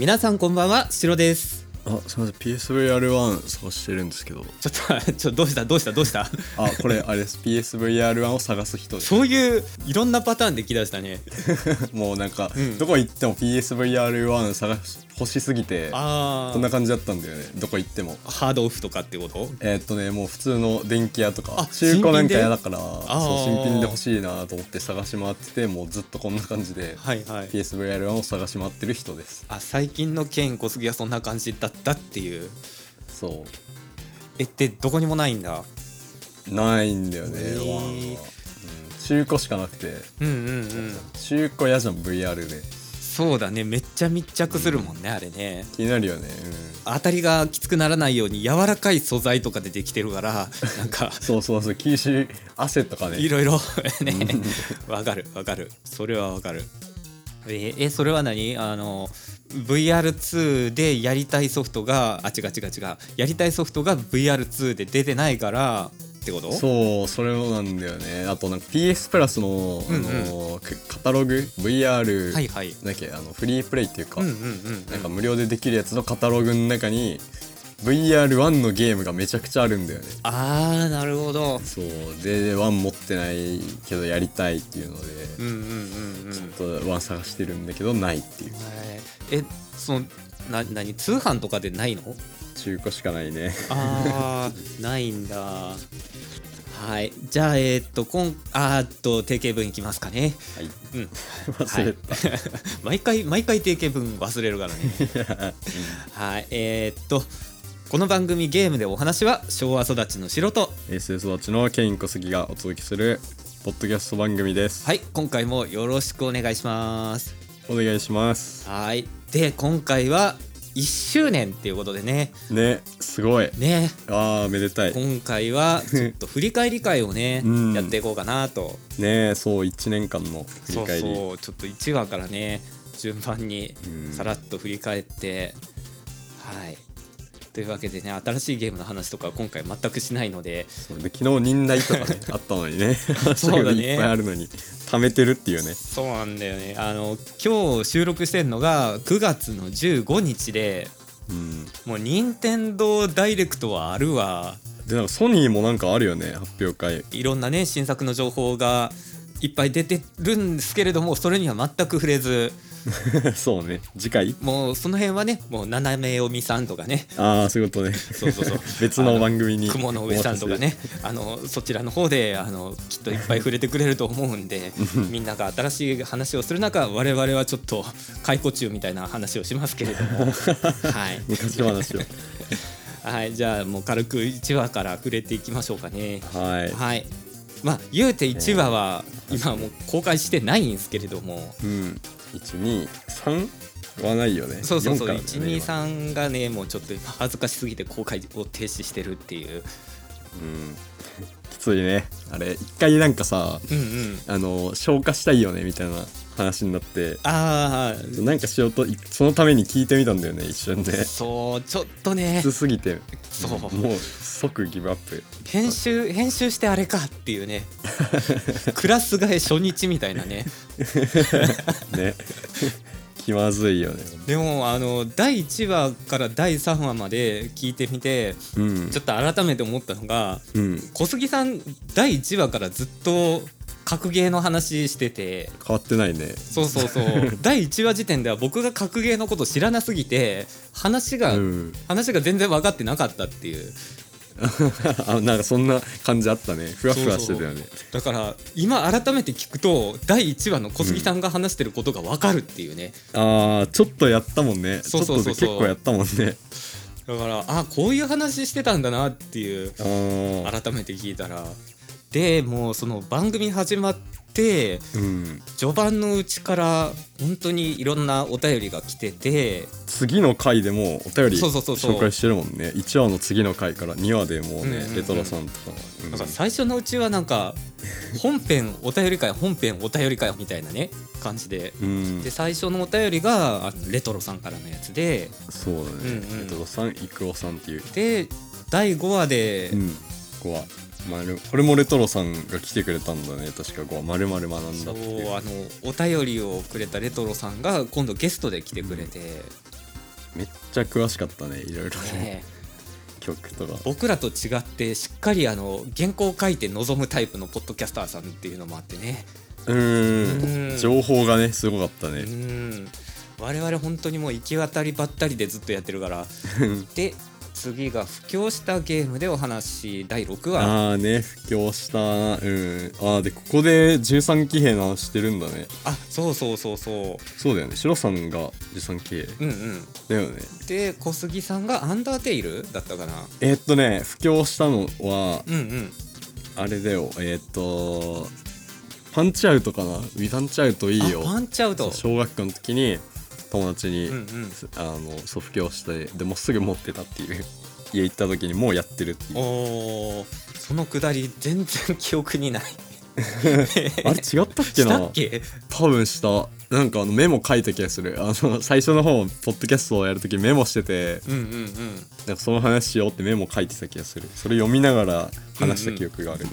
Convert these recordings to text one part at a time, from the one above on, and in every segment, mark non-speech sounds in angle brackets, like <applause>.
皆さんこんばんはシロです。あすみません。PSVR1 探してるんですけど。ちょっと <laughs> ちょっとどうした？どうした？どうした？あこれあれです。PSVR1 を探す人そういういろんなパターンできだしたね。<laughs> もうなんか、うん。どこ行っても PSVR1 探し欲しすぎてあこんな感じだったんだよね。どこ行っても。あハードオフとかってこと？えーっとねもう普通の電気屋とかあ中古なんか嫌だからあそうー。新品で欲しいなと思って探し回っててもうずっとこんな感じではいはい。PSVR1 を探し回ってる人です。あ最近のケン小杉はそんな感じだったっていう。そえってどこにもないんだ。うないんだよね、へー。うん中古しかなくて。うんうんうん。中古嫌じゃん VR でそうだね。めっちゃ密着するもんね、あれね。気になるよね。うん。当たりがきつくならないように柔らかい素材とかでできてるから <laughs> なんか。そうそうそう。吸収汗とかね。いろいろ。<laughs> ね。わかるわかる。それはわかる。ええそれは何？あの VR2 でやりたいソフトがあ違う違う違う。やりたいソフトが VR2 で出てないからってこと？そうそれもなんだよね。あとなんか PS プラスの,、うんうん。あのカカタログ？VR、はいはい。だっけ？あのフリープレイっていうか、うんうんうんなんか無料でできるやつのカタログの中に VR1 のゲームがめちゃくちゃあるんだよね。あーなるほど。そう。で1持ってないけどやりたいっていうので、うんうんうんうん。ちょっと1探してるんだけどないっていう。はい。えそのな何？通販とかでないの？中古しかないね。あーないんだ。はい。じゃあえーっとこんあーっと定型文いきますかね。はい。うん。忘れた、<laughs> 毎回毎回定型文忘れるからね。はい。えーっとこの番組ゲームでお話は昭和育ちの素人 SS 育ちのケイン小杉がお届けするポッドキャスト番組です、はい。今回もよろしくお願いします。お願いします。はい。で今回は1周年っていうことでね。ねすごい。ね。あーめでたい。今回はちょっと振り返り会をね、<laughs> うん。やっていこうかなと。ねそう1年間の振り返り。そうそうちょっと1話からね順番にうん。さらっと振り返って、はいというわけでね新しいゲームの話とかは今回全くしないので。そうで昨日忍耐とかね <laughs> あったのにね。そうだね。いっぱいあるのに。貯めてるっていうね。そうなんだよね。あの今日収録してるのが9月の15日でうん。もう任天堂ダイレクトはあるわ。でなんかソニーもなんかあるよね発表会。いろんなね新作の情報がいっぱい出てるんですけれどもそれには全く触れず <laughs> そうね。次回？もうその辺はねもう斜め読みさんとかね。ああそういうことね。そうそうそう。<laughs> 別の番組に。雲の上さんとかね。あのそちらの方であのきっといっぱい触れてくれると思うんでみんなが新しい話をする中我々はちょっと解雇中みたいな話をしますけれども。<laughs> はい、昔話を。はい、じゃあもう軽く1話から触れていきましょうかね。はい。はい。まあ言うて1話は今もう公開してないんですけれども。うん123はないよね。そうそうそう。4からだよね今123がねもうちょっと今恥ずかしすぎて公開を停止してるっていう。うん。きついね。あれ。一回なんかさうんうん。あの消化したいよねみたいな話になって。ああなんかしようといそのために聞いてみたんだよね一瞬で。そうちょっとね。きつすぎて。そう。もう即ギブアップ。編集編集してあれかっていうね。<laughs> クラス替え初日みたいなね。ね。気まずいよね。でもあの第1話から第3話まで聞いてみてうん。ちょっと改めて思ったのがうん。小杉さん第1話からずっと格ゲーの話してて。変わってないね。そうそうそう。<laughs> 第1話時点では僕が格ゲーのこと知らなすぎて話が、うん。話が全然分かってなかったっていう。<laughs> あなんかそんな感じあったね。ふわふわしてたよね。だから今改めて聞くと第1話の小杉さんが話してることが分かるっていうね、あーちょっとやったもんね。そうそうそうそう。ちょっとで結構やったもんね。だからあこういう話してたんだなっていう。改めて聞いたらでもうその番組始まってうん。序盤のうちから本当にいろんなお便りが来てて次の回でもお便り紹介してるもんね。1話の次の回から2話でもうね、レトロさんとか、うん。なんか最初のうちはなんか本編お便り会本編お便り会みたいなね感じで。うん。で最初のお便りがレトロさんからのやつで。そうだね、レトロさんイクオさんっていう。で第5話で、うん。ここはまるこれもレトロさんが来てくれたんだね。確かこうまるまる学んだそうっていう。あのお便りをくれたレトロさんが今度ゲストで来てくれて、めっちゃ詳しかったねいろいろ。ねね曲とか。僕らと違ってしっかりあの原稿を書いて臨むタイプのポッドキャスターさんっていうのもあってね。うん。ん。情報がねすごかったうねん。我々本当にもう行き渡りばったりでずっとやってるから。<laughs> で次が布教したゲームでお話第6話。ああね布教した。うん。ああでここで13騎兵の話してるんだね。あそうそうそうそそうだよね。シロさんが13騎兵。ううんうん。だよね。で小杉さんがアンダーテイルだったかな。えーっとね布教したのはうんうん。あれだよ。えーっとパンチアウトかな。ウィパンチアウトいいよ。あパンチアウト。小学校の時に友達に、うんうん。あのそう布教してでもうすぐ持ってたっていう。<laughs> 家行った時にもうやってるっていう。そのくだり全然記憶にない。<laughs> あれ違ったっけな？っけ？多分した。なんかあのメモ書いた気がする。あの最初の方ポッドキャストをやる時メモしててうんうんうん。なんかその話しようってメモ書いてた気がする。それ読みながら話した記憶がある、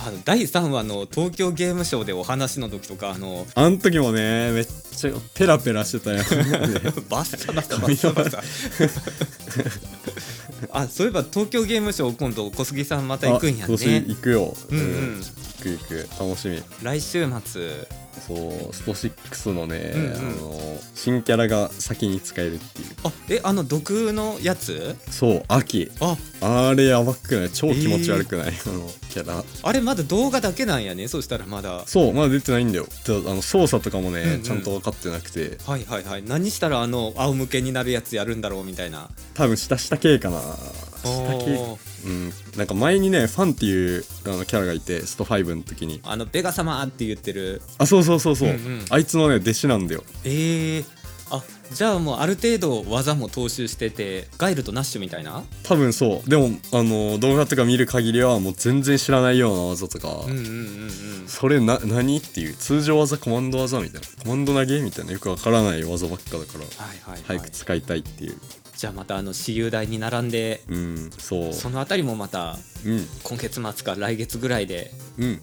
あの第3話の東京ゲームショウでお話の時とかあのあの時もねめっちゃペラペラしてたよ。<laughs> バッサバサバッサバサ。あそういえば東京ゲームショウ今度小杉さんまた行くんやね。行くよ。うんうん。行く行く。楽しみ。来週末そうスト6のね、うんうん。あの新キャラが先に使えるっていう。あえあの毒のやつ？そう秋。あ。あれやばくない？超気持ち悪くない、あのキャラ。あれまだ動画だけなんやね？そしたらまだ。そうまだ出てないんだよ。ちょあの操作とかもね、うんうん。ちゃんと分かってなくて。はいはいはい。何したらあの仰向けになるやつやるんだろうみたいな。多分下下系かなうんなんか前にねファンっていうあのキャラがいてスト5の時に。あのベガ様って言ってる。あそうそうそうそう、うんうん。あいつのね弟子なんだよ。えー、あじゃあもうある程度技も踏襲しててガイルとナッシュみたいな？多分そう。でもあの動画とか見る限りはもう全然知らないような技とか、うんうんうんうん。それな何っていう？通常技コマンド技みたいな。コマンド投げみたいな。よくわからない技ばっかだから。はいはい、は早い、く使いたいっていうじゃあまたあの私有台に並んでうんそう。そのあたりもまたうん。今月末か来月ぐらいで、うん。うん、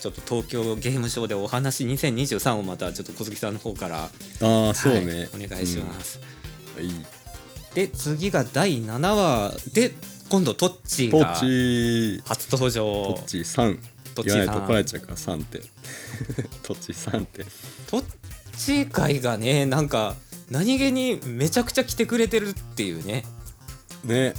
ちょっと東京ゲームショウでお話2023をまたちょっと小杉さんの方から、ああそうね、はいお願いします、うん。いい。で次が第7話で今度トッチートがッチ初登場。トッチ3トッチーさん。言わないと怒られちゃうから3って。<laughs> トッチ3って。トッチー会がねなんか何気にめちゃくちゃ来てくれてるっていうね。ね。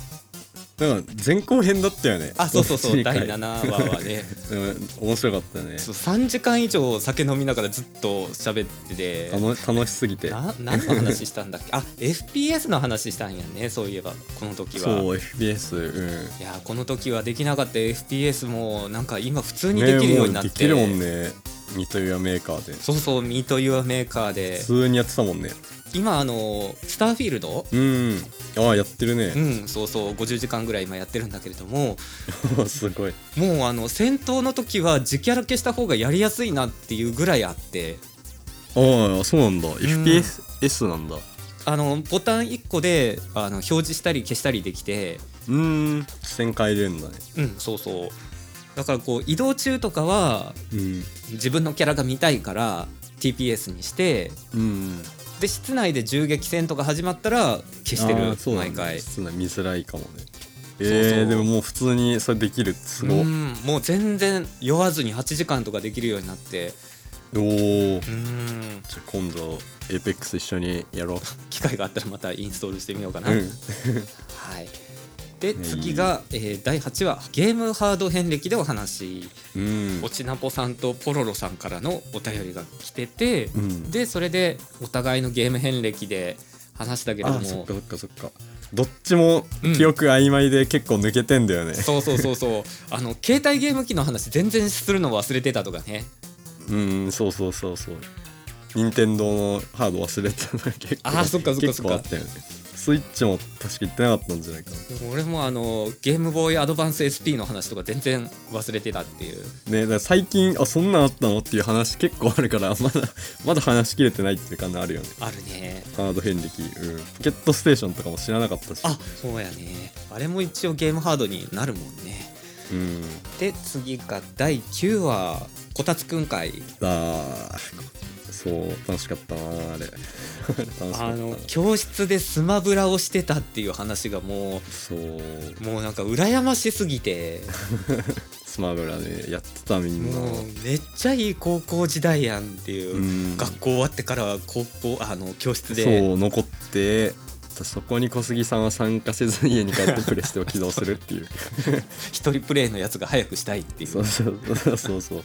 なんか前後編だったよね。あそうそうそう。<laughs> 第会7話はね。うん。面白かったね。そう3時間以上酒飲みながらずっと喋ってて。楽楽しすぎて。な何の話したんだっけ？あ FPS の話したんやね。そういえばこの時は。そう FPS うん。いやこの時はできなかった。FPS もなんか今普通にできるようになって、ねもできるもんね。ニトリアメーカーで。そうそうミートユアメーカーで。普通にやってたもんね今あのスターフィールド？うん。ああやってるうねんそうそう。50時間ぐらい今やってるんだけれども。<laughs> すごい。もうあの戦闘の時は自キャラ消した方がやりやすいなっていうぐらいあって。ああそうなんだ。FPS なんだ。あのボタン1個であの表示したり消したりできて。うーん。視線変えれるんだね。うんそうそう。だからこう移動中とかはうん。自分のキャラが見たいから TPS にして。うんで室内で銃撃戦とか始まったら消してあるーそう毎回。普通な見づらいかもね。えー、でももう普通にそれできるす。ごいうんもう全然酔わずに8時間とかできるようになって。おおうん。じゃあ今度 APEX 一緒にやろ <laughs> 機会があったらまたインストールしてみようかな、ううん。はいで次が、えー第8話ゲームハード遍歴でお話。うん。おちなぽさんとポロロさんからのお便りが来てて、うん。でそれでお互いのゲーム遍歴で話したけれども。あそっかそっかそっか。どっちも記憶曖昧で結構抜けてんだよね。そうそうそうそう。あの携帯ゲーム機の話全然するの忘れてたとかね。うんそうそうそうそう。任天堂のハード忘れてたのが結構あーそっかそっか結そっか。構あったよねスイッチも確か言ってなかったんじゃないかな。俺もあのゲームボーイアドバンス SP の話とか全然忘れてたっていう。ねだから最近あそんなんあったのっていう話結構あるからまだ <laughs> まだ話しきれてないっていう感じあるよね。あるね。ハード遍歴。うん。ポケットステーションとかも知らなかったし。あそうやね。あれも一応ゲームハードになるもんね。うん。で次が第9話こたつくん会あーそう楽しかったなあれ。<laughs> 楽しかった。あの教室でスマブラをしてたっていう話がもそう。うもうなんか羨ましすぎて。<laughs> スマブラねやってたみんな。もうめっちゃいい高校時代やんっていう、うん。学校終わってから高校あの教室で。そう残ってそこに小杉さんは参加せずに家に帰ってプレステを起動するっていう。<laughs> 一人プレイのやつが早くしたいっていうそうそうそうそう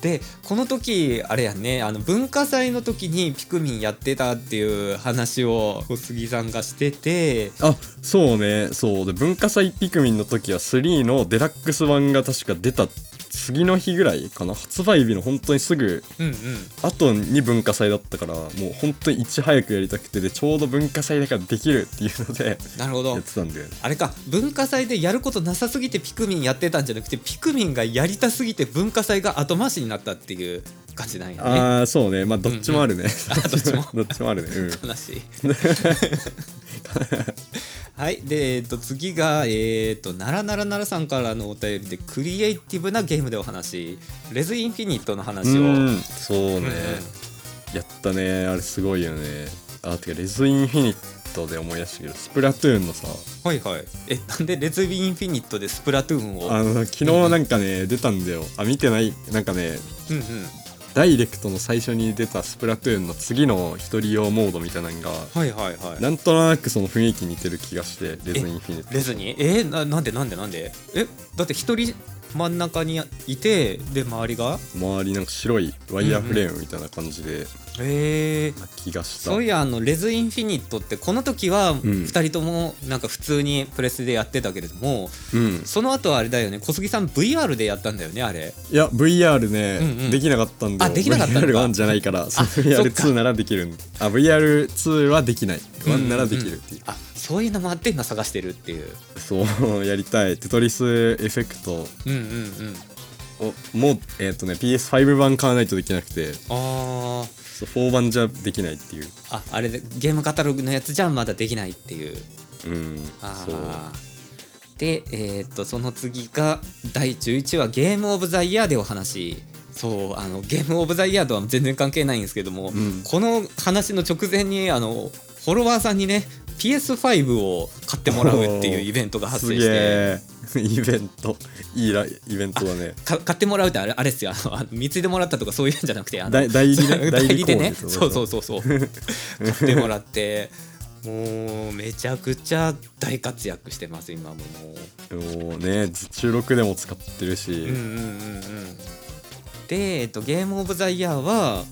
でこの時あれやねあの文化祭の時にピクミンやってたっていう話を小杉さんがしてて。あそうねそう。で文化祭ピクミンの時は3のデラックス版が確か出た次の日ぐらいかな発売日の本当にすぐうんうん。後に文化祭だったからもう本当にいち早くやりたくてでちょうど文化祭だからできるっていうのでなるほど。やってたんだよね。あれか文化祭でやることなさすぎてピクミンやってたんじゃなくてピクミンがやりたすぎて文化祭が後回しになったっていう感じなんやね。ああそうね。まあどっちもあるね、あどっちも。<laughs> どっちもあるね。うん。悲しい <laughs> はい。で、えっと次がえっ、とならならならさんからのお便りでクリエイティブなゲームでお話レズインフィニットの話を、うん。そうね、うんうん。やったね。あれすごいよね。あてかレズインフィニットで思い出したけどスプラトゥーンのさ。はいはい。えなんでレズインフィニットでスプラトゥーンを？あの昨日なんかね、出たんだよ。あ見てない？なんかねうんうんダイレクトの最初に出たスプラトゥーンの次の一人用モードみたいなのがはいはいはい。なんとなくその雰囲気似てる気がしてレズインフィニットレズにえーななんでなんでなんで？えだって一人真ん中にいてで周りが？周りなんか白いワイヤーフレームみたいな感じで、へえな気がした。そういやあのレズインフィニットってこの時は2人ともなんか普通にプレスでやってたけれども、うん。その後はあれだよね小杉さん VR でやったんだよねあれ。いや VR ね、うんうん。できなかったんだよ。あできなかったんだ。VR1 じゃないからそのそっか。VR2 ならできる。んあ VR2 はできない。うんうんうん1ならできるっていう、あそういうのもあって今探してるっていう。そうやりたい。テトリスエフェクト。うんうんうん。をもうえっ、とね PS5 版買わないとできなくて。あー。そう4版じゃできないっていう。ああれでゲームカタログのやつじゃまだできないっていう。うんあー。でえーっとその次が第11話ゲームオブザイヤーでお話。そうあのゲームオブザイヤーとは全然関係ないんですけども、ん。この話の直前にあのフォロワーさんにね PS5 を買ってもらうっていう <laughs> イベントが発生して。え <laughs> イベント。いいらイベントだね。か買ってもらうってあれあれですよ。あの貢いでもらったとかそういうんじゃなくてあの代代理ね？代理でね。そうそうそうそう。買ってもらってもうめちゃくちゃ大活躍してます今ももう。もうね収録でも使ってるし、うんうんうんうん。で、えっと、ゲームオブザイヤーは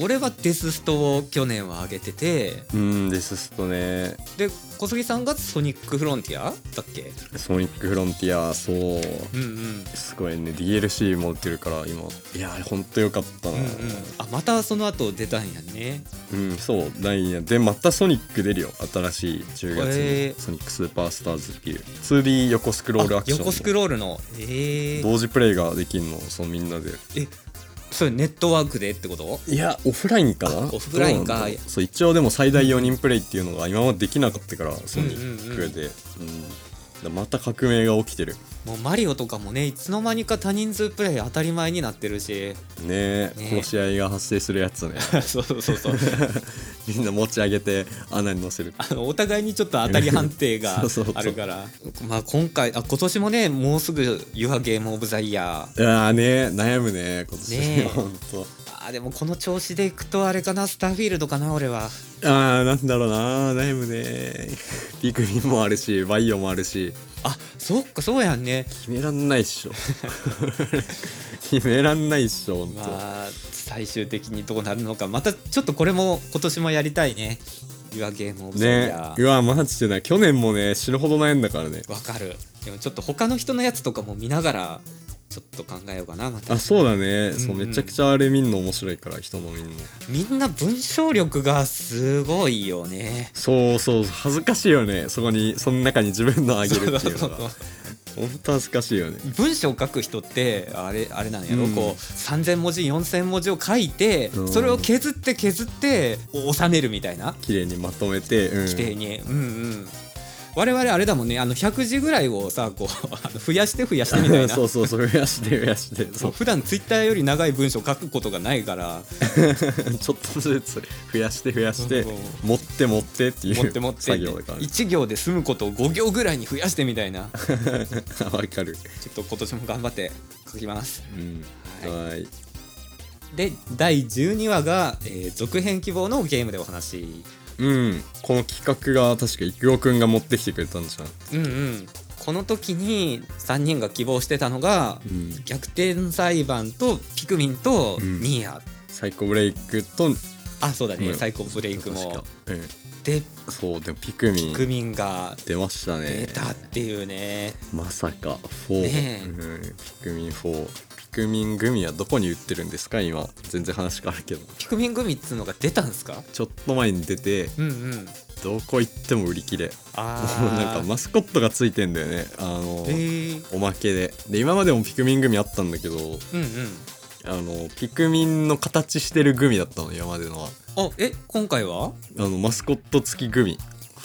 俺はデスストを去年は上げてて。うんデスストね。で小杉さんがソニックフロンティアだっけ？ソニックフロンティアそう。うんうん。すごいね。DLC も売ってるから今。いやほんとよかったな。うんうん。あまたその後出たんやね。うん、そう。ないや。でまたソニック出るよ。新しい10月に。ソニックスーパースターズっていう。2D 横スクロールアクションあ横スクロールの。え。ー、同時プレイができんのそうみんなで。えそれネットワークでってこと？いやオフラインかな？あオフラインか。そう一応でも最大4人プレイっていうのが今までできなかったからソニックで、うまた革命が起きてるもうマリオとかもねいつの間にか多人数プレイ当たり前になってるし。ねえね殺し合いが発生するやつね。<laughs> そうそうそうそう。<laughs> みんな持ち上げて穴に乗せる。あのお互いにちょっと当たり判定が <laughs> あるから。まあ今回あ今年もねもうすぐ「Your Game of the Year いやーね悩むね今年。ねえ。ほんと」あーでもこの調子でいくとあれかなスターフィールドかな俺は。あーなんだろうな悩むねピクミンもあるしバイオもあるしあそっかそうやんね。決めらんないっしょ。<laughs> 決めらんないっしょほんと、まあ最終的にどうなるのか。またちょっとこれも今年もやりたいね「Your Game of the ね。Year うわマジでな。去年もね死ぬほど悩んだからね」わかる。でもちょっと他の人のやつとかも見ながらちょっと考えようかなまた。あそうだね、そううんうんめちゃくちゃあれ見んの面白いから人の見んの。みんな文章力がすごいよね。そうそう恥ずかしいよね。そこにその中に自分のあげるっていうのが。そうそうそう。ほんと恥ずかしいよね。文章を書く人ってあれあれなんやろ、うん。こう3,000文字4,000文字を書いて、うん。それを削って削って収めるみたいな。綺麗にまとめて、うん、規定に、うんうん我々あれだもんね。あの100字ぐらいをさこう <laughs> 増やして増やしてみたいな。<laughs> そうそうそう増やして増やして。そそうう普段ツイッターより長い文章書くことがないから。<laughs> ちょっとずつ増やして増やして持って持ってっていう持って持って。作業だから。ね1行で済むことを5行ぐらいに増やしてみたいな。わかる。ちょっと今年も頑張って書きます。うん。ははい。で第12話が、えー続編希望のゲームでお話うん。この企画が確か育夫くんが持ってきてくれたんじゃん。うんうん。この時に3人が希望してたのが、うん。逆転裁判とピクミンとうん。ニーヤ、サイコブレイクとあそうだね、うん。サイコブレイク確もか。うんでそうでもピクミン。ピクミンが出ました出ねたっていうね。まさか4、ねえ。うん、ピクミン4ピクミングミはどこに売ってるんですか？今全然話変わるけど。ピクミングミっつうのが出たんすか？ちょっと前に出てうんうん。どこ行っても売り切れ。あもうなんかマスコットがついてんだよね。あのおまけで。で今までもピクミングミあったんだけどうんうん。あのピクミンの形してるグミだったの今までのは。あえ今回は？あのマスコット付きグミ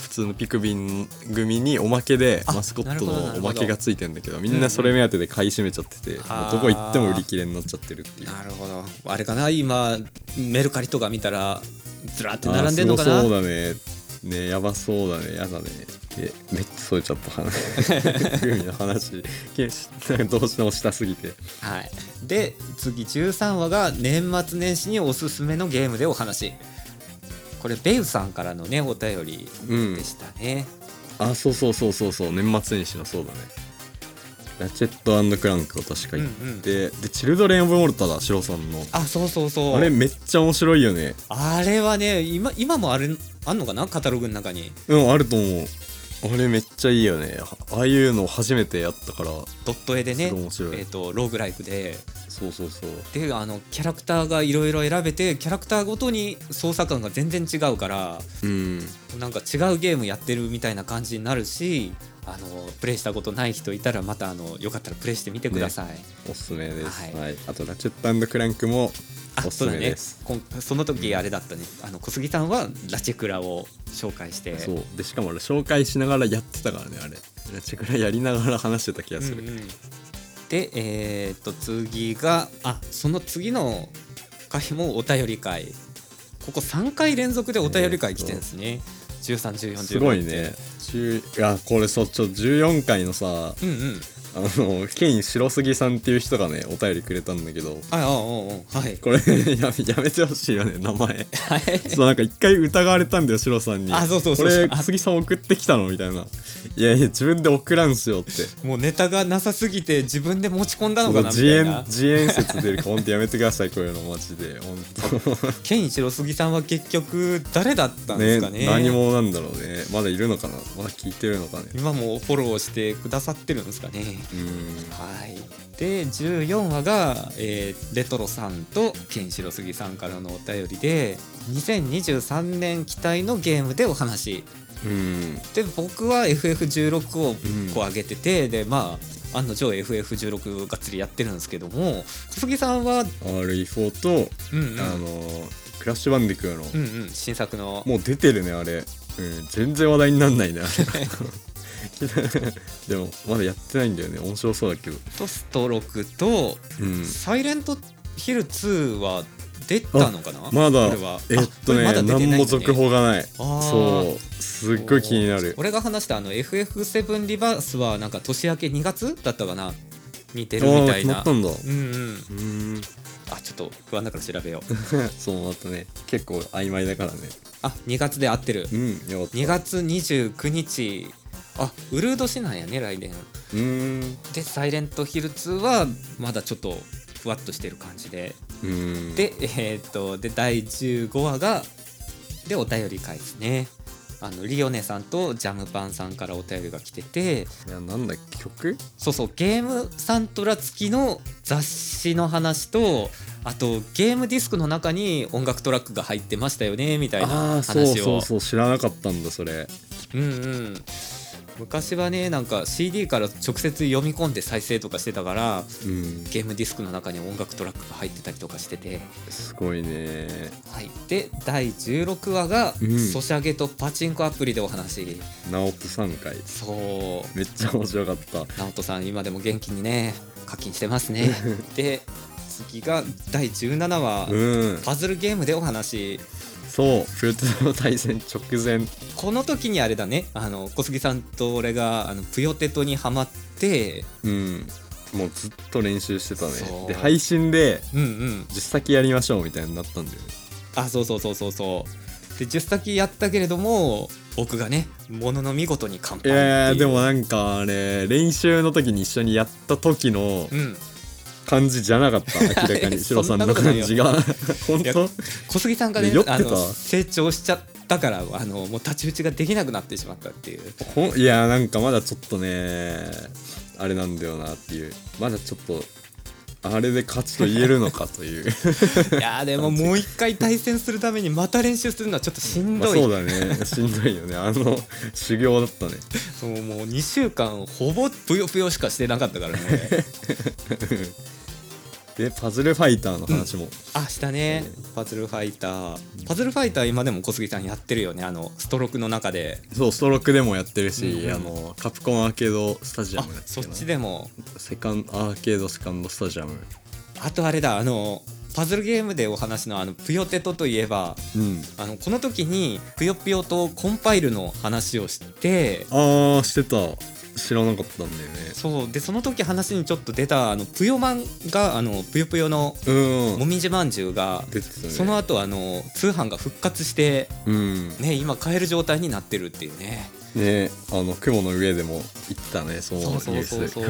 普通のピクミングミにおまけであマスコットのおまけがついてんだけどみんなそれ目当てで買い占めちゃってて、あーもうどこ行っても売り切れになっちゃってるっていう。なるほど。あれかな？今メルカリとか見たらずらって並んでんのかな？そうだね。ねやばそうだね。やだね。えめっちゃそれちゃった話。<laughs> グミの話。けなんかどうしてもしたすぎて。はい、で次13話が年末年始におすすめのゲームでお話これベウさんからのねお便りうん。でしたね、あそうそうそうそうそう。年末年始のそうだね。ラチェットクランクを確か言って、でチルドレン・オブ・モルタだシロさんの。あそうそうそう。あれめっちゃ面白いよね。あれはね今今もあれあんのかな？カタログの中に。うんあると思うあれめっちゃいいよね。ああいうの初めてやったから。ドット絵でねえー、とローグライクで。そうそうそう。であのキャラクターがいろいろ選べてキャラクターごとに操作感が全然違うからうん。なんか違うゲームやってるみたいな感じになるしあのプレイしたことない人いたらまたあのよかったらプレイしてみてください、おすすめです、ははい。いあとラチェットクランクもあおすすめです。こんその時あれだったねあの小杉さんはラチェクラを紹介して。そう。でしかも俺紹介しながらやってたからねあれ。ラチェクラやりながら話してた気がする、うんうん。でえーっと次があその次の回もお便り会。ここ3回連続でお便り会来てるんですね、131415すごいね。10いやこれそうちょ14回のさうんうんあのケイン白杉さんっていう人がねお便りくれたんだけど。ああああはい。これ <laughs> やめやめてほしいよね名前。はい。そうなんか一回疑われたんだよシロさんに。あそうそうそうこれ杉さん送ってきたのみたいな。いやいや自分で送らんすよって。もうネタがなさすぎて自分で持ち込んだのかなみた自演いな自演説出るからほんとやめてくださいこういうのマジで。ほんと。ケイン白杉さんは結局誰だったんですかね。何者なんだろうね。まだいるのかな。まだ聞いてるのかね。今もフォローしてくださってるんですかね。うんはい。で14話が、えーレトロさんとケンシロスギさんからのお便りで2023年期待のゲームでお話。うん。で僕は FF16 をうんこう上げてて、でまあ案の定 FF16 がっつりやってるんですけども小杉さんは、RE4 と、うんうん。あのクラッシュバンディクーの、うんうん、新作の。もう出てるねあれ、うん、全然話題になんないねあれ <laughs> <laughs> でもまだやってないんだよね。面白そうだけど。とスト6とうん。サイレントヒル2は出たのかな？まだ。えっとねあこれまだ出てないんだ何も続報がない。そう。すっごい気になる。俺が話したあの FF7 リバースはなんか年明け2月だったかな？に出るみたいな。あー決まったんだ。うんうん。うーん。あちょっと不安だから調べよう。<laughs> そうまたね。結構曖昧だからね。あ2月で合ってる。うんよかった。2月29日あウルード市なんやね来年。うーん。でサイレントヒル2はまだちょっとふわっとしてる感じで。うーん。でえーっとで第15話がでお便り会ですね。あのリオネさんとジャムパンさんからお便りが来てて。いやなんだ曲？そうそうゲームサントラ付きの雑誌の話とあとゲームディスクの中に音楽トラックが入ってましたよねみたいなああそう話をそうそう知らなかったんだそれ。うんうん昔はねなんか CD から直接読み込んで再生とかしてたからうん。ゲームディスクの中に音楽トラックが入ってたりとかしてて、すごいね。はい、で第16話がうん。ソシャゲとパチンコアプリでお話直人3回そう。めっちゃ面白かった。直人さん今でも元気にね課金してますね。<laughs> で次が第17話、うん。パズルゲームでお話そう。プロテスの対戦直前。この時にあれだね。あの小杉さんと俺があのプヨテトにハマって。うん。もうずっと練習してたね。で配信でうんうん。実先やりましょうみたいになったんだよね。あそうそうそうそうそう。で10先やったけれども僕がねものの見事に乾杯いやでもなんかね練習の時に一緒にやった時のうん感じじゃなかった <laughs> 明らかにシロさんの感じが。本当？小杉さんがねあの成長しちゃったからあのもう太刀打ちができなくなってしまったっていう。いやなんかまだちょっとねあれなんだよなっていう。まだちょっとあれで勝ちと言えるのかという。<laughs> いやーでももう一回対戦するためにまた練習するのはちょっとしんどい、まあそうだね。しんどいよね。あの修行だったね。そうもう2週間ほぼぷよぷよしかしてなかったからね <laughs> でパズルファイターの話も、あしたね。パズルファイター。パズルファイター今でも小杉さんやってるよね。あのストロークの中で。そうストロークでもやってるし、うん。うん。あのカプコンアーケードスタジアあムだっけそっなちでも。セカンアーケードセカンドスタジアム。あとあれだあのパズルゲームでお話のあのぷよテトといえばうん。あのこの時にぷよぷよとコンパイルの話をしてああしてた知らなかったんだよね。そうでその時話にちょっと出たあのぷよまんがあのぷよぷよのうん。もみじまんじゅうがね。その後あの通販が復活してうん。ね今買える状態になってるっていうね。ねあの雲の上でも行ったねそうそうそうそう。い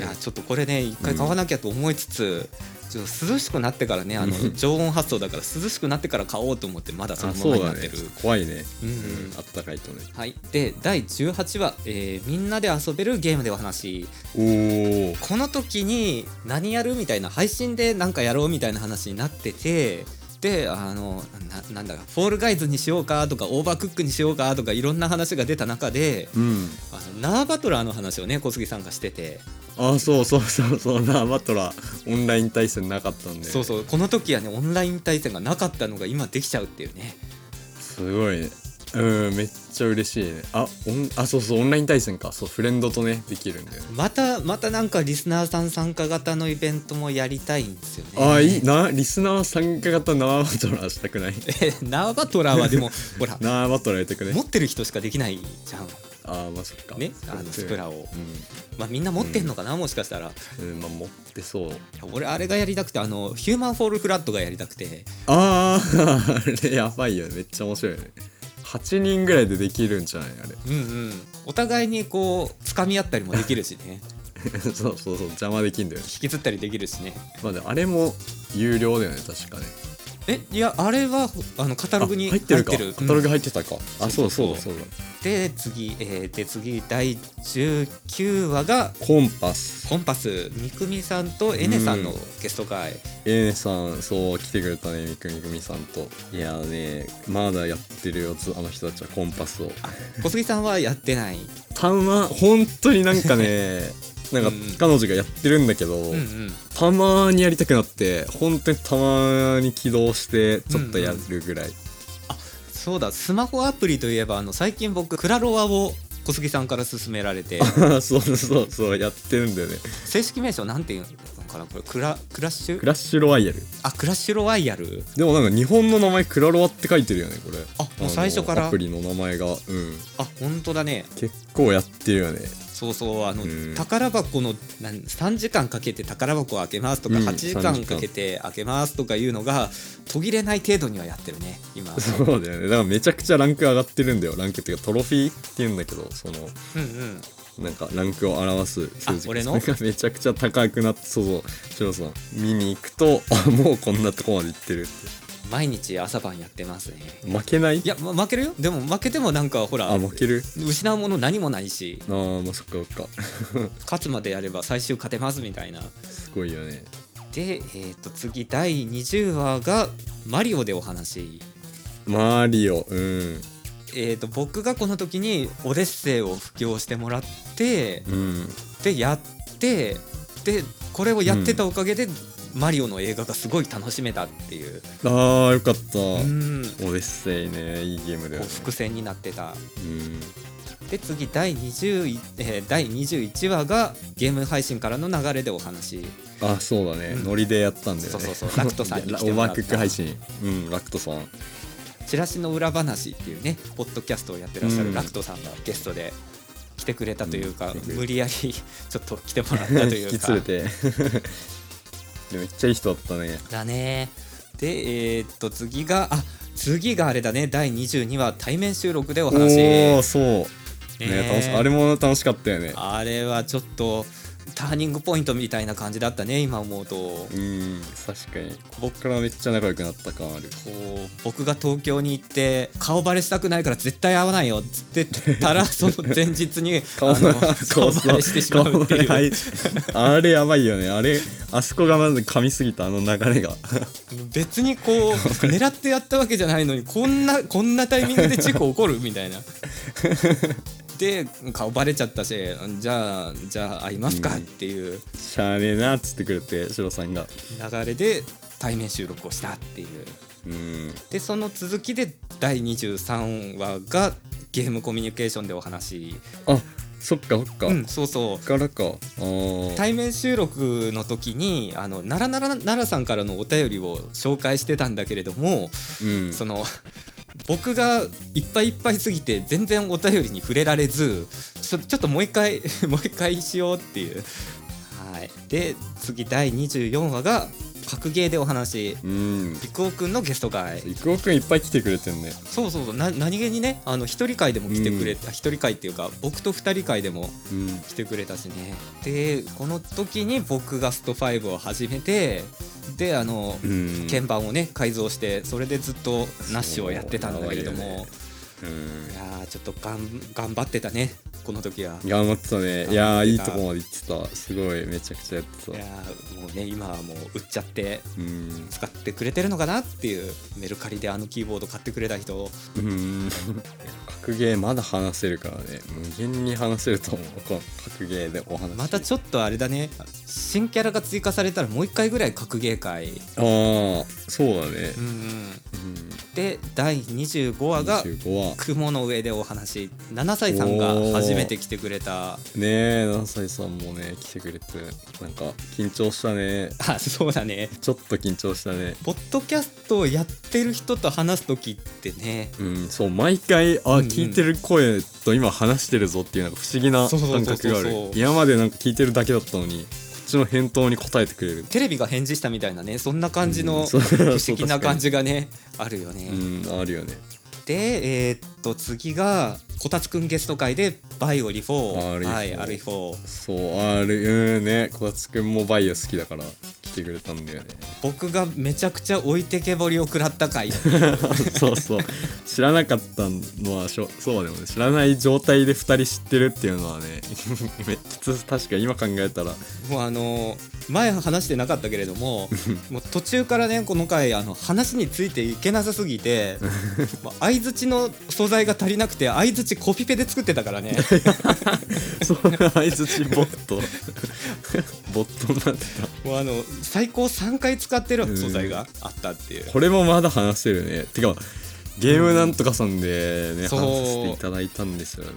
やちょっとこれね一回買わなきゃと思いつつ、ちょっと涼しくなってからねあのうん。常温発送だから涼しくなってから買おうと思ってまだそのままになってる、怖いね。うん。うんあったかいとね。はい。で第18話、えーみんなで遊べるゲームでお話。おおこの時に何やるみたいな配信で何かやろうみたいな話になっててであのななんだかフォールガイズにしようかとかオーバークックにしようかとかいろんな話が出た中でうん。あのナーバトラーの話をね小杉さんがしてて。あそうそうそうそうなバトラオンライン対戦なかったんで。そうそうこの時はねオンライン対戦がなかったのが今できちゃうっていうね。すごいねうんめっちゃ嬉しいね。あオンあそうそうオンライン対戦か。そうフレンドとねできるんだよね。またまたなんかリスナーさん参加型のイベントもやりたいんですよね。あいいなリスナー参加型生バトラーしたくない？<laughs> えナーバトラーはでも <laughs> ほら生バトラーやりたくない持ってる人しかできないじゃん。あまあそっか。ねあのスプラを。うまあみんな持ってんのかな、もしかしたら。ん、うん、まあ持ってそう。俺あれがやりたくてあのヒューマンフォールフラットがやりたくて。あー <laughs> あれやばいよね。めっちゃ面白いよね8人ぐらいでできるんじゃない？あれ。うんうん。お互いにこう掴み合ったりもできるしね。<laughs> そうそうそう。邪魔できんだよね。引きずったりできるしね。まあでもあれも有料だよね確かねえいやあれはあのカタログにあ入ってるか。入ってる。カタログうん入ってたか、あそうそう。だそうだで次、えーで次第19話がコンパス。コンパス。みくみさんとエネさんのゲスト会、エネさんそう来てくれたねみくみくみさんと。いやねまだやってるよつあの人たちはコンパスを。あ小杉さんはやってない。たま本当になんかね <laughs> なんかうん彼女がやってるんだけど、うんうん。たまにやりたくなって本当にたまに起動してちょっとやるぐらい、そうだ。スマホアプリといえばあの最近僕クラロワを小杉さんから勧められて。<laughs> そうそうそうやってるんだよね。正式名称なんていうのかな？これクラクラッシュ？クラッシュロワイヤル。あクラッシュロワイヤル？でもなんか日本の名前クラロワって書いてるよねこれ。あもう最初から。アプリの名前が。うん。あ本当だね。結構やってるよねそうそうあの、うん。宝箱のなん3時間かけて宝箱を開けますとか、うん8時間かけて開けますとかいうのが途切れない程度にはやってるね今そうだよね。だからめちゃくちゃランク上がってるんだよ。ランクっていうかトロフィーっていうんだけどそのうんうん。なんかランクを表す数字あ俺の？が <laughs> めちゃくちゃ高くなってそうそう。シロさん見に行くとあもうこんなとこまで行ってるっ毎日朝晩やってますね。て負けない？いや、ま負けるよ。でも負けてもなんかほらあ負ける？失うもの何もないし。あーまあそっかそっか。<laughs> 勝つまでやれば最終勝てますみたいな。すごいよね。で、えー、と次第20話がマリオでお話。マリオ。うん。えー、と僕がこの時にオデッセイを布教してもらってうん。でやってでこれをやってたおかげで、マリオの映画がすごい楽しめたっていう、あーよかった、うん、オデッセイね。いいゲームだよね。伏線になってた。うん。で次第 20, えー第21話がゲーム配信からの流れでお話。あそうだね、うん。ノリでやったんだよね。そうそうそう。ラクトさんに来てオもらった。配信。うんラクトさん。チラシの裏話っていうねポッドキャストをやってらっしゃうん。るラクトさんがゲストで。来てくれたというか、うん。無理やりちょっと来てもらったというか。<laughs> 引き連れてでめっちゃいい人だったね。だね。でえーっと次があ次があれだね。第22話対面収録でおお話。おそう。ねあれも楽しかったよね。あれはちょっとターニングポイントみたいな感じだったね今思うと。うん確かに。僕からめっちゃ仲良くなった感ある。こう僕が東京に行って顔バレしたくないから絶対会わないよっつってたらその前日に <laughs> 顔バレしてしまうっていう。あれやばいよね。あれあそこがまず噛みすぎたあの流れが。別にこう狙ってやったわけじゃないのにこんなこんなタイミングで事故起こるみたいな。<laughs> で顔バレちゃったしじゃあじゃあ会いますかっていう。しゃあねえなっつってくれてシロさんが。流れで対面収録をしたっていう。うん。でその続きで第23話がゲームコミュニケーションでお話。あそっかそっか、うんそうそう。からか。対面収録の時にあの奈良奈良奈良さんからのお便りを紹介してたんだけれども、うん。その僕がいっぱいいっぱいすぎて全然お便りに触れられずちょちょっともう一回 <laughs> もう一回しようっていう。はい、で次第24話が格ゲーでお話。うん。陸尾くんのゲスト会。郁夫くんいっぱい来てくれてんね。そうそうそう。な何気にねあの一人会でも来てくれた、一人会っていうか僕と二人会でもうん。来てくれたしね。でこの時に僕がスト5を始めてであの、うん。鍵盤をね改造してそれでずっとナッシュをやってたんだけれども、そうん。いやーちょっとがん頑張ってたねこの時は。頑張ってたね。いやーいいとこまで行ってた。すごいめちゃくちゃやってた。いやーもうね今はもう売っちゃってうん。使ってくれてるのかなっていうメルカリであのキーボード買ってくれた人。うん格ゲーまだ話せるからね。無限に話せると思う。この格ゲーでお話。またちょっとあれだね。新キャラが追加されたらもう一回ぐらい格ゲー会。ああそうだね。うんうん。うん。で第25話が25話。雲の上でお話。7歳さんが初めて来てくれた。ねえ7歳さんもね来てくれてなんか緊張したね。<laughs> あそうだね。ちょっと緊張したね。ポッドキャストをやってる人と話す時ってね。うんそう毎回あ、うんうん聞いてる声と今話してるぞっていうなんか不思議な感覚がある。今までなんか聞いてるだけだったのにこっちの返答に答えてくれる。テレビが返事したみたいなねそんな感じうの不思議な感じがねあるよね。うんあるよね。でえーっと次がこたつくんゲスト会でバイオ RE4。RE4 はい RE4 そうあるうんね小松くんもバイオ好きだから来てくれたんだよね。僕がめちゃくちゃ置いてけぼりを食らった回。<laughs> そうそう。知らなかったのはしょそうでもね。知らない状態で2人知ってるっていうのはね <laughs> めっちゃ確か今考えたら。もうあの前話してなかったけれども <laughs> もう途中からねこの回あの話についていけなさすぎて相づちの素材が足りなくて相づちコピペで作ってたからね。そう相づちボットボットになってた。もうあの最高3回使ってる素材があったっていう。これもまだ話せるね。てかゲームなんとかさんでね、そう話させていただいたんですよね。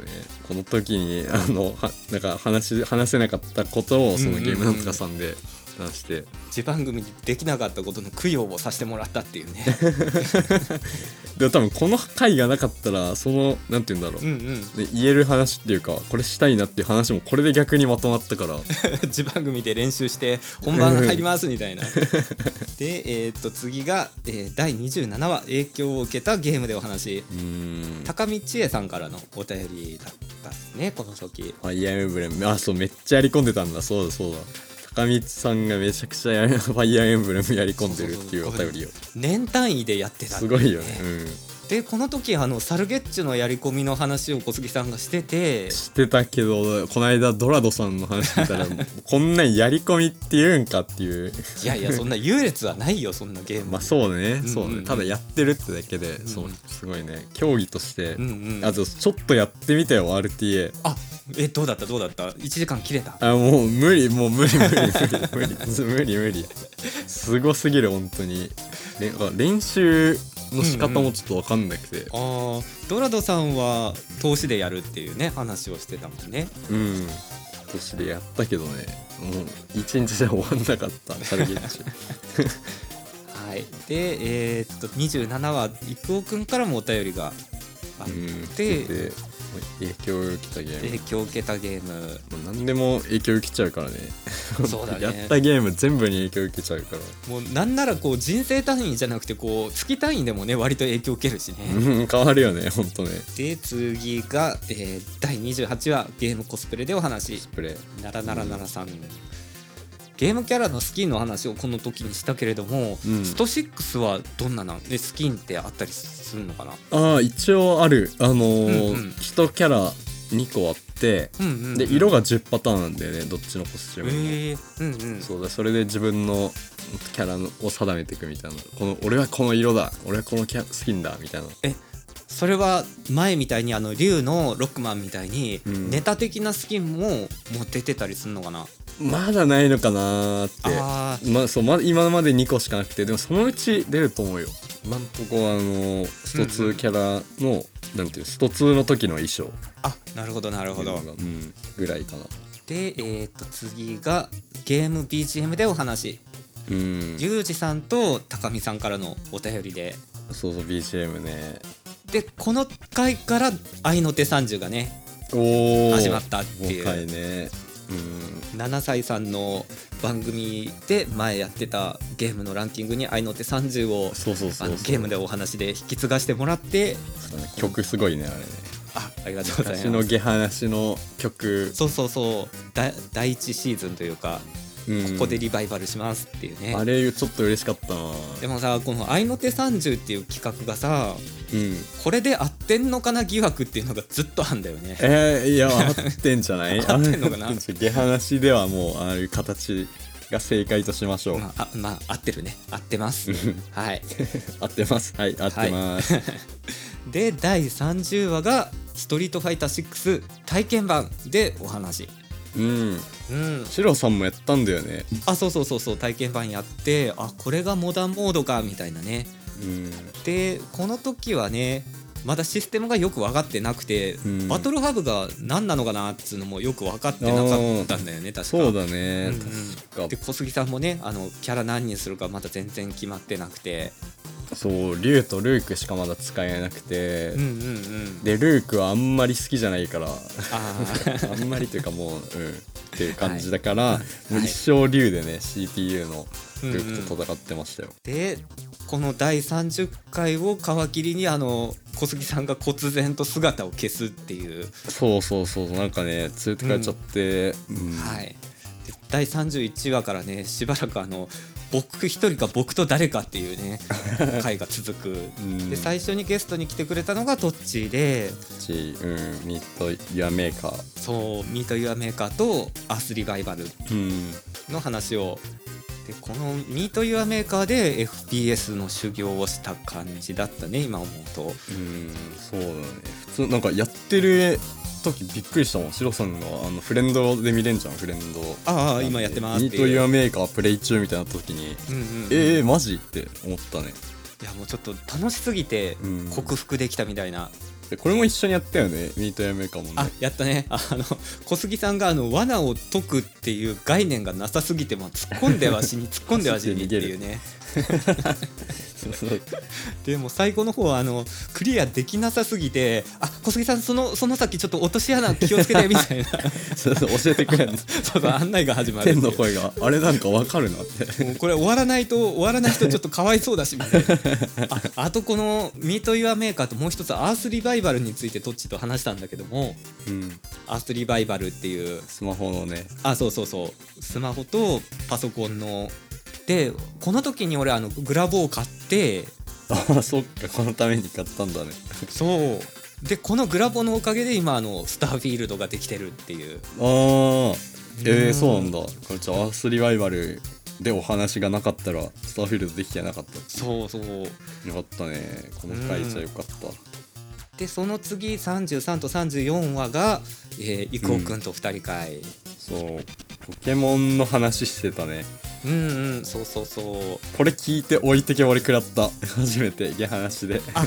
この時にあのはなんか話話せなかったことをそのゲームなんとかさんで話して、自番組にできなかったことの供養をさせてもらったっていうね。<laughs> でも多分この回がなかったらそのなんて言うんだろう、うんうん。ね言える話っていうかこれしたいなっていう話もこれで逆にまとまったから。<laughs> 自番組で練習して本番入りますみたいな。<laughs> でえーっと次が、えー第27話影響を受けたゲームでお話。高見千恵さんからのお便りだったですねこの時ファイアーエンブレム。あそうめっちゃやり込んでたんだ。そうだそうだ。高光さんがめちゃくちゃやファイアーエンブレムやり込んでるっていうお便りを。年単位でやってたすごいよね。でこの時あのサルゲッチュのやり込みの話を小杉さんがしててしてたけどこの間ドラドさんの話聞いたら <laughs> こんなんやり込みって言うんかっていう。いやいやそんな優劣はないよそんなゲーム。まあそうね、んうん。そうね。ただやってるってだけで、そうすごいね。競技として、うんうん。あとちょっとやってみたよ RTA あえどうだった？どうだった？1時間切れた？あもう無理もう無理無理無理無理無理無理。すごすぎる本当に。れ練習の仕方もちょっと分かんなくて。あードラドさんは投資でやるっていうね話をしてたもんね。うん。今年でやったけどね。もう一日じゃ終わんなかったサルゲッチ <laughs> はい。でえーっと27話郁夫くんからもお便りがあっうん影響を受けたゲーム。影響を受けたゲーム。もう何でも影響受けちゃうからね。そうだね。<laughs> やったゲーム全部に影響受けちゃうから。もうなんならこう人生単位じゃなくてこう月単位でもね割と影響を受けるしね、うん変わるよねほんとね。で次が、えー第28話ゲームコスプレでお話。スプレ。ーならならならさんゲームキャラのスキンの話をこの時にしたけれども、うん。スト6はどんななんでスキンってあったりするのかな？ああ一応ある。あのーうんうん。1キャラ2個あってうんうんうん。で色が10パターンなんだよねどっちのコスチュームも、えー、うんうん。そうだそれで自分のキャラを定めていくみたいな。この俺はこの色だ。俺はこのキャスキンだみたいなそれは前みたいにあの竜のロックマンみたいにうん。ネタ的なスキンももう出てたりするのかな、まだないのかなーって。あまあそうま今まで2個しかなくてでもそのうち出ると思うよ。今んとこあのスト2キャラの、なんていうスト2の時の衣装。あなるほどなるほど。うん、ぐらいかな。でえー、と次がゲーム BGM でお話。うん。ゆうじさんと高見さんからのお便りで。そうそう BGM ねでこの回から「愛の手30」がね始まったっていう。5回ね。うん。7歳さんの番組で前やってたゲームのランキングに「愛の手30」をそうそうそうそう。あのゲームでお話で引き継がしてもらって。ね。曲すごいねあれね。あありがとうござい昔のます下話の曲、そうそうそう。だ第一シーズンというか、うんここでリバイバルしますっていうね。あれちょっと嬉しかったな。でもさこの「愛の手30」っていう企画がさうん。これで合ってんのかな疑惑っていうのがずっとあんだよね。えー、いや合ってんじゃない？<laughs> 合ってんのかな？下話ではもうああいう形が正解としましょう、まあ、あまあ合ってるね。合ってます。はい。合ってます。はい合ってます、<laughs> で第30話が「ストリートファイター6体験版」でお話うん。うん。シロさんもやったんだよね。あそうそうそうそう体験版やってあこれがモダンモードかみたいなね。うん。でこの時はねまだシステムがよく分かってなくて、うん。バトルハブが何なのかなっつうのもよく分かってなかったんだよね確か。そうだね、うんで小杉さんもねあのキャラ何にするかまだ全然決まってなくてそうリュウとルークしかまだ使えなくて、うんうんうん。でルークはあんまり好きじゃないから。あ <laughs> んまりというかもううんっていう感じだから、はい。もう一生竜でね CPU のルークと戦ってましたよ、でこの第30回を皮切りにあの小杉さんが忽然と姿を消すっていう、そうそうそうなんかね連れて帰っちゃって、うん。はい。で第31話からねしばらくあの僕一人か僕と誰かっていうね <laughs> 回が続く、ん。で最初にゲストに来てくれたのがトッチーでち？うん Meet Your Maker。そう Meet Your Maker と Earth Revival うん。の話を。でこの Meet Your Maker で FPS の修行をした感じだったね今思うと。うんそうだね。普通なんかやってる時びっくりしたもん。シロさんがあのフレンドで見れんじゃんフレンド。ああ今やってますミートユアメーカープレイ中みたいになった時に、うんうんうん。えー、マジって思ったね。いやもうちょっと楽しすぎてうん。克服できたみたいな、でこれも一緒にやったよね？ミートユアメーカーもね。あやったね。<laughs> あの小杉さんがあの罠を解くっていう概念がなさすぎても突っ込んでは死に <laughs> 突っ込んでは死にっていうね <laughs> そうそうでも最後の方はあのクリアできなさすぎてあ小杉さんそのその先ちょっと落とし穴気をつけてみたいな。<laughs> そうそう教えてくれるの。そうそう案内が始まる天の声があれなんかわかるなって。もうこれ終わらないと終わらない人ちょっとかわいそうだしみたいな。ああとこの「ミート・ユア・メーカー」ともう一つアースリバイバルについてトッチと話したんだけどもうん。アースリバイバルっていうスマホのね。あそうそうそう。スマホとパソコンのでこの時に俺あのグラボを買ってあそっかこのために買ったんだね。そう。でこのグラボのおかげで今あのスターフィールドができてるっていう。あー。えー、うん。そうなんだ。これじゃあアースリバイバルでお話がなかったらスターフィールドできてなかった。そうそう。よかったね。この回じゃよかった。でその次33と34話が、えー、君と二人会、そう。ポケモンの話してたねうん、うんそうそうそう。これ聞いて置いてけぼり食らった。<laughs> 初めてゲ話で。あ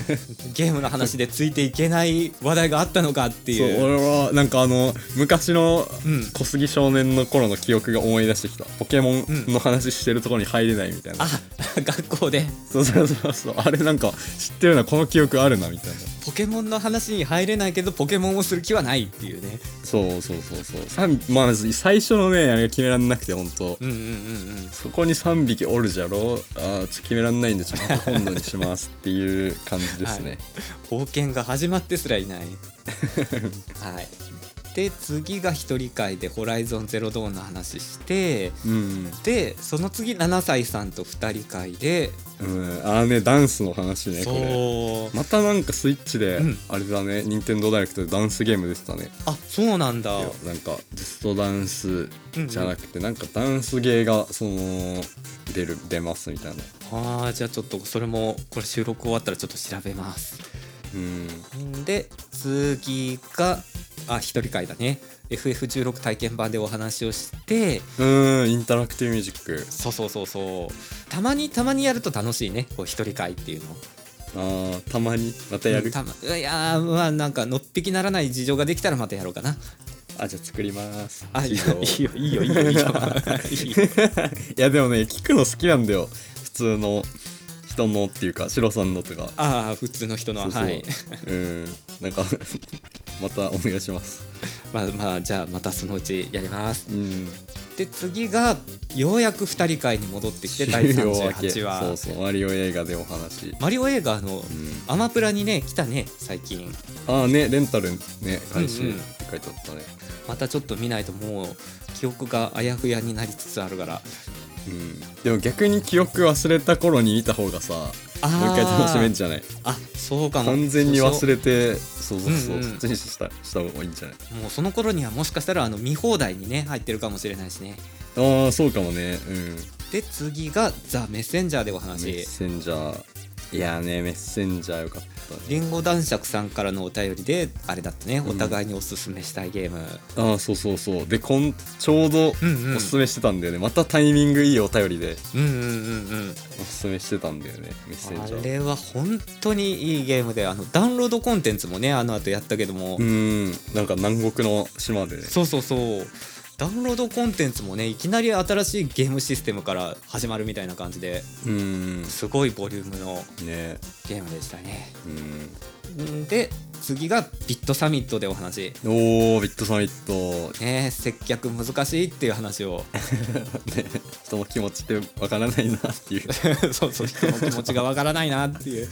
ゲームの話でついていけない話題があったのかってそう。いう俺はなんかあの昔のうん。小杉少年の頃の記憶が思い出してきた。ポケモンの話してるところに入れないみたいな、あ学校で。そうそうそうそう。あれなんか知ってるなこの記憶あるなみたいな。ポケモンの話に入れないけどポケモンをする気はないっていうね。そうそうそうそう。まず最初のねあれが決めらんなくて本当うんうんうんうんそこに3匹おるじゃろ？あーちょ決めらんないんでちょっと今度にしますっていう感じですね、冒険が始まってすらいない。<laughs> はいで次が一人会で「ホライゾンゼロドーン」の話してうん、でその次7歳さんと二人会で、うん、ああねダンスの話ねこれ。またなんかスイッチで、うん。あれだね任天堂ダイレクトでダンスゲーム出てたね。あそうなんだ。なんかジストダンスじゃなくて、なんかダンスゲーがその出る出ますみたいな。あーじゃあちょっとそれもこれ収録終わったらちょっと調べますうん。んで次があ一人会だね。FF16 体験版でお話をしてうんインタラクティブミュージック。そうそうそうそう。たまにたまにやると楽しいね。こう一人会っていうの。あーたまにまたやる、たまいやーまあなんかのっぴきならない事情ができたらまたやろうかな。あじゃあ作ります。あいい企業よいいよいいよ。いいよいいよ。いいよ。い <laughs> やでもね聞くの好きなんだよ。普通の人のっていうかシロさんのとか。ああ普通の人のそうそう。はい。うん。なんか <laughs> またお願いします。<laughs> まあまあじゃあまたそのうちやります。うん。で次がようやく二人会に戻ってきて第終了明け38話。そうそう。マリオ映画でお話。マリオ映画のうん。アマプラにね来たね最近。ああねレンタルね開始うんうんって書いてあったね。またちょっと見ないともう記憶があやふやになりつつあるからうん。でも逆に記憶忘れた頃に見た方がさもう一回楽しめんじゃない？あそうかも。完全に忘れてそうそうそう、うんうんそっちにしたした方がいいんじゃない？もうその頃にはもしかしたらあの見放題にね入ってるかもしれないしね。ああそうかもね。うん。で次が「ザ・メッセンジャー」でおメッ話センジャーいやーねメッセンジャーよかったね。リンゴ男爵さんからのお便りであれだったね。ん。お互いにおすすめしたいゲーム、ああそうそうそう。でこんちょうどうんうん。おすすめしてたんだよね、またタイミングいいお便りでうんうんうんうん。おすすめしてたんだよねメッセンジャー。あれは本当にいいゲームであのダウンロードコンテンツもねあの後やったけども、うん。なんか南国の島で。ねそうそうそうダウンロードコンテンツもねいきなり新しいゲームシステムから始まるみたいな感じでうん。すごいボリュームのね。ゲームでしたね。うん。んで次がビットサミットでお話。おービットサミット。ね接客難しいっていう話を。<laughs> ね。人の気持ちってわからないなっていう。<laughs> そうそう人の気持ちがわからないなっていう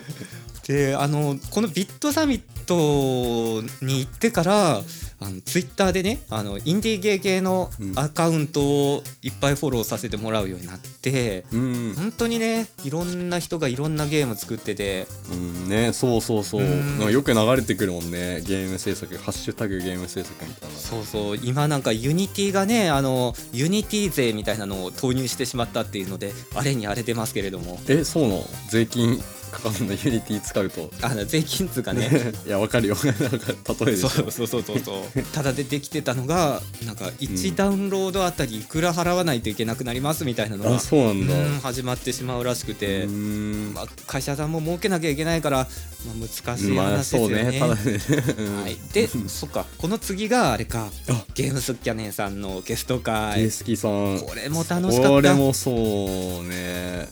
<laughs> であのこのビットサミットに行ってからあのツイッターでねあのインディーゲー系のうん。アカウントをいっぱいフォローさせてもらうようになって、うん、本当にねいろんな人がいろんなゲーム作ってて。うん、ねそうそうそう。うん。よく流れてくるもんね。ゲーム制作ハッシュタグゲーム制作みたいなそうそう。今なんか Unity がねあの Unity 税みたいなのを投入してしまったっていうのであれにあれ出ますけれども。えそうなの？税金かかんの Unity 使うと。あの税金通がね。<laughs> いやわかるよ。<laughs> なんか例えでそうそうそうそうそう。ただ出てきてたのがなんか1ダウンロードあたりいくら払わないといけなくなりますみたいなのがあそうなんだ。うん始まってしまうらしくて、うん。まあ、会社さんも儲けなきゃいけないから、まあ、難しいまあ話ですよそうね。ねただね。う <laughs> んはい、でそっか。この次があれか。あ。ゲームスキャネンさんのゲストゲ会ースキさん。これも楽しかった。これもそうね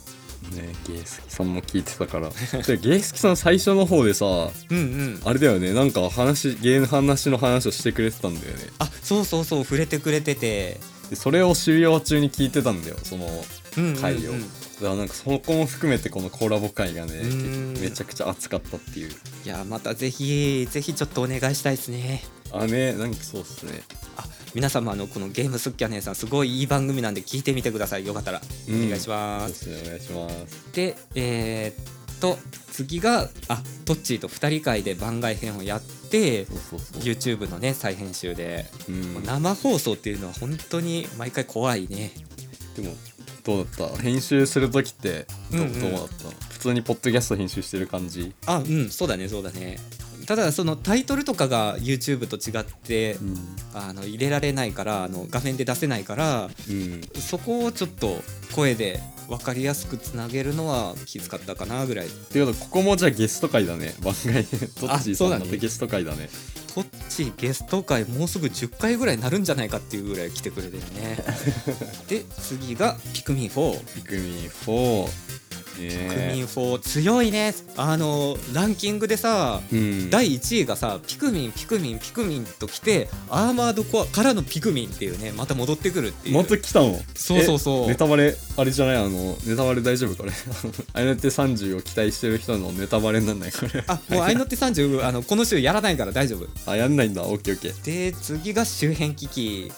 ねゲースキさんも聞いてたから。<laughs> でゲースキさん最初の方でさうんうん。あれだよねなんか話ゲーム話の話をしてくれてたんだよね。あそうそうそう触れてくれてて、でそれを終了中に聞いてたんだよそのうんうんうん。回を、だからなんかそこも含めてこのコラボ会がねうん。めちゃくちゃ熱かったっていう。いやまたぜひぜひちょっとお願いしたいですね。あねなんかそうっすね。あ皆様あのこのゲームスキャネンさんすごいいい番組なんで聞いてみてください。よかったら。おうん。願いします、お願いします。で、えーと次があトッチーと2人会で番外編をやってそうそうそう。YouTube のね再編集で、うん。生放送っていうのは本当に毎回怖いね。でもどうだった？編集する時ってど,、うどうだった？普通にポッドキャスト編集してる感じ？あうんそうだねそうだね。ただそのタイトルとかが YouTube と違って、うん、あの入れられないからあの画面で出せないからうん、そこをちょっと声で分かりやすくつなげるのは気遣ったかなぐらい。っていうことここもじゃあゲスト会だね。番外編トッチーさんのゲスト会だね。トッチゲスト会もうすぐ10回ぐらいになるんじゃないかっていうぐらい来てくれてるね。<laughs> で次がピクミン4ピクミン4ピクねミン4強いね。あのランキングでさうん。第1位がさピクミンピクミンピクミンときてアーマードコアからのピクミンっていうねまた戻ってくるっていう。また来たの？そうそうそう。えネタバレあれじゃない？あのネタバレ大丈夫これ？<laughs> あれって30を期待してる人のネタバレになんないこれ？あもうアイノッテ30あのこの週やらないから大丈夫。あやんないんだ。オッケーオッケで次が周辺機器。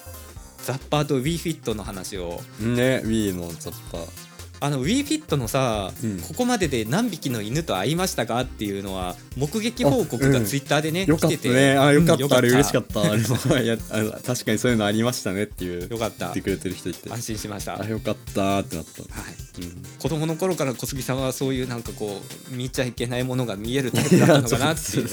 ザッパーと WeFit の話を。ーね Wii のザッパーあの WeFit のさ、うん。ここまでで何匹の犬と会いましたかっていうのは目撃報告がうん。ツイッターでね、よかった来てて。ねあよかった、うんあれ嬉しかった。あれもいやあの確かにそういうのありましたねっていう。よかった。言ってくれてる人いて。安心しました、はい、あよかったーってなった、うん。子供の頃から小杉さんはそういうなんかこう見ちゃいけないものが見えるタイプだったのかなっていう。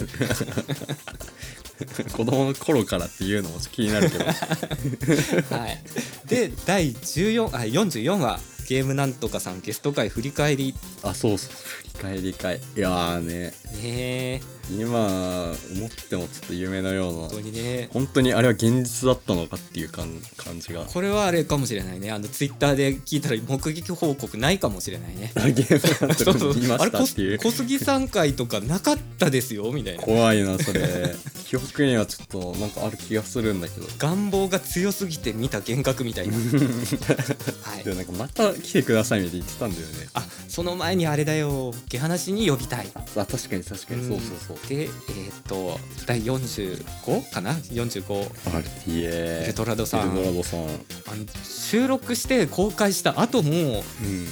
<laughs> 子供の頃からっていうのも気になるけど。<laughs> はい、で第14あ44話ゲームなんとかさんゲスト会振り返り。あそうそう振り返り会。いやーね。ね今思ってもちょっと夢のような。本当にね。本当にあれは現実だったのかっていう感感じが。これはあれかもしれないね。あのツイッターで聞いたら目撃報告ないかもしれないね。ゲームなんそうそうて見ましたっていう。小杉さん会とかなかったですよみたいな。怖いなそれ。記憶にはちょっとなんかある気がするんだけど。願望が強すぎて見た幻覚みたいな。<laughs> はい。でもなんかまた来てくださいみたいに言ってたんだよね。あその前にあれだよ。毛話に呼びたい。あ確かに確かに、そうそうそう。でえーっと第45かな？45 RTA エルドラドさん。エルドラドさん、うん、あの収録して公開した後も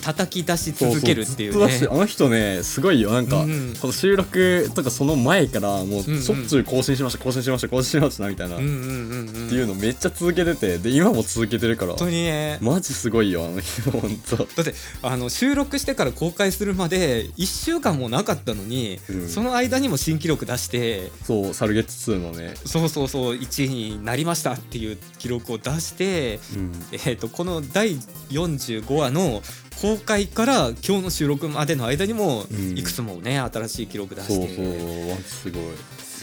叩き出し続けるっていうね。あの人ねすごいよ。なんか、うん。この収録とかその前からもううんうん。しょっちゅう更新しました更新しました更新しましたみたいな、っうんうんうんうん。ていうのめっちゃ続けてて。で今も続けてるから。本当にね。マジすごいよあの人。本当だってあの収録してから公開するまで1週間もなかったのに、うん。その間にも新記録出してそうサルゲッツ2のね、そうそうそう1位になりましたっていう記録を出して、うん、えー、とこの第45話の公開から今日の収録までの間にもうん。いくつもね、新しい記録出そうして。そうマジすごい。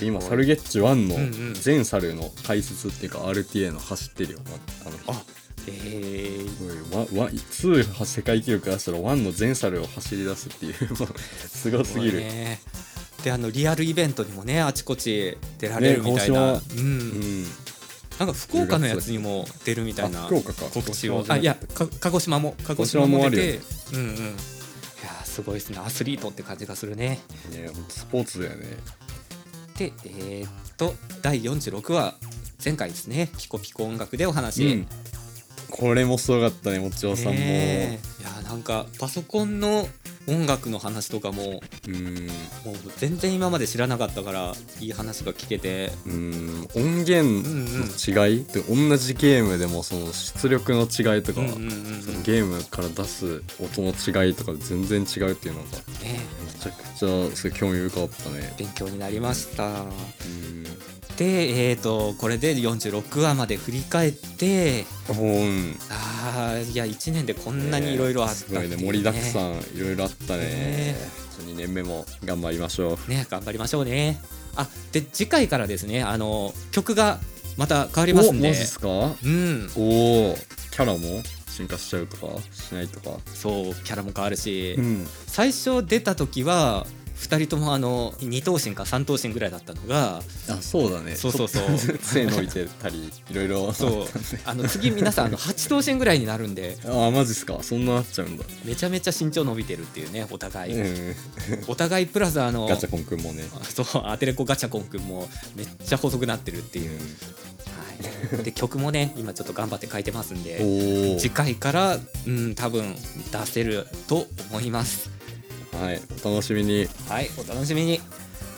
で今サルゲッチ1のうんうん。全サルの解説っていうか RTA の走ってるよあの人。あえー、すごいわわ2世界記録出したら1の全サルを走り出すっていう <laughs> すごすぎる、ね。であのリアルイベントにもねあちこち出られるみたいな、ねうん。うん。なんか福岡のやつにも出るみたいな。あ福岡か。告知を。あいやか鹿児島も鹿児島もも出て。うんうん。いやーすごいですね。アスリートって感じがするね。ねスポーツだよね。でえーっと第46話前回ですね。ピコピコ音楽でお話、うんこれもすごかったねもちおさんも、ねえ。いやーなんかパソコンの音楽の話とかもうん。もう全然今まで知らなかったからいい話が聞けて。うん。音源の違い、で同じゲームでもその出力の違いとか、うんうんうんうん。そのゲームから出す音の違いとか全然違うっていうのがねめちゃくちゃすごい興味深かったね。勉強になりました。うんでえー、とこれで46話まで振り返ってあーいや1年でこんなにいろいろあったっていう、ね。すごいね。盛りだくさんいろいろあったね。ね。2年目も頑張りましょう。ね頑張りましょうね。あで次回からですねあの曲がまた変わりますんで。おマジっすか？うん。おおキャラも進化しちゃうとかしないとか？そうキャラも変わるし、ん。最初出た時は2人ともあの2頭身か3頭身ぐらいだったのがあそうだね。そうそうそう。ちょっとずつ杖伸びてたりいろいろそう。あの次皆さんあの8頭身ぐらいになるんで。あマジっすか。そんななっちゃうんだ。めちゃめちゃ身長伸びてるっていうねお互い、うん。お互いプラスあのガチャコンくんもね。そうアテレコガチャコンくんもめっちゃ細くなってるっていう、はい、で曲もね今ちょっと頑張って書いてますんで次回からうん多分出せると思いますはいお楽しみに。はいお楽しみに。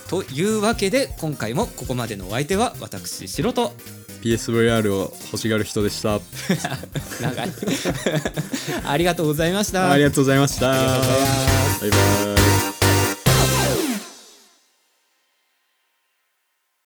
というわけで今回もここまでのお相手は私白と。PSVR を欲しがる人でした。<laughs> 長い。<laughs> ありがとうございました。ありがとうございました。バイバイ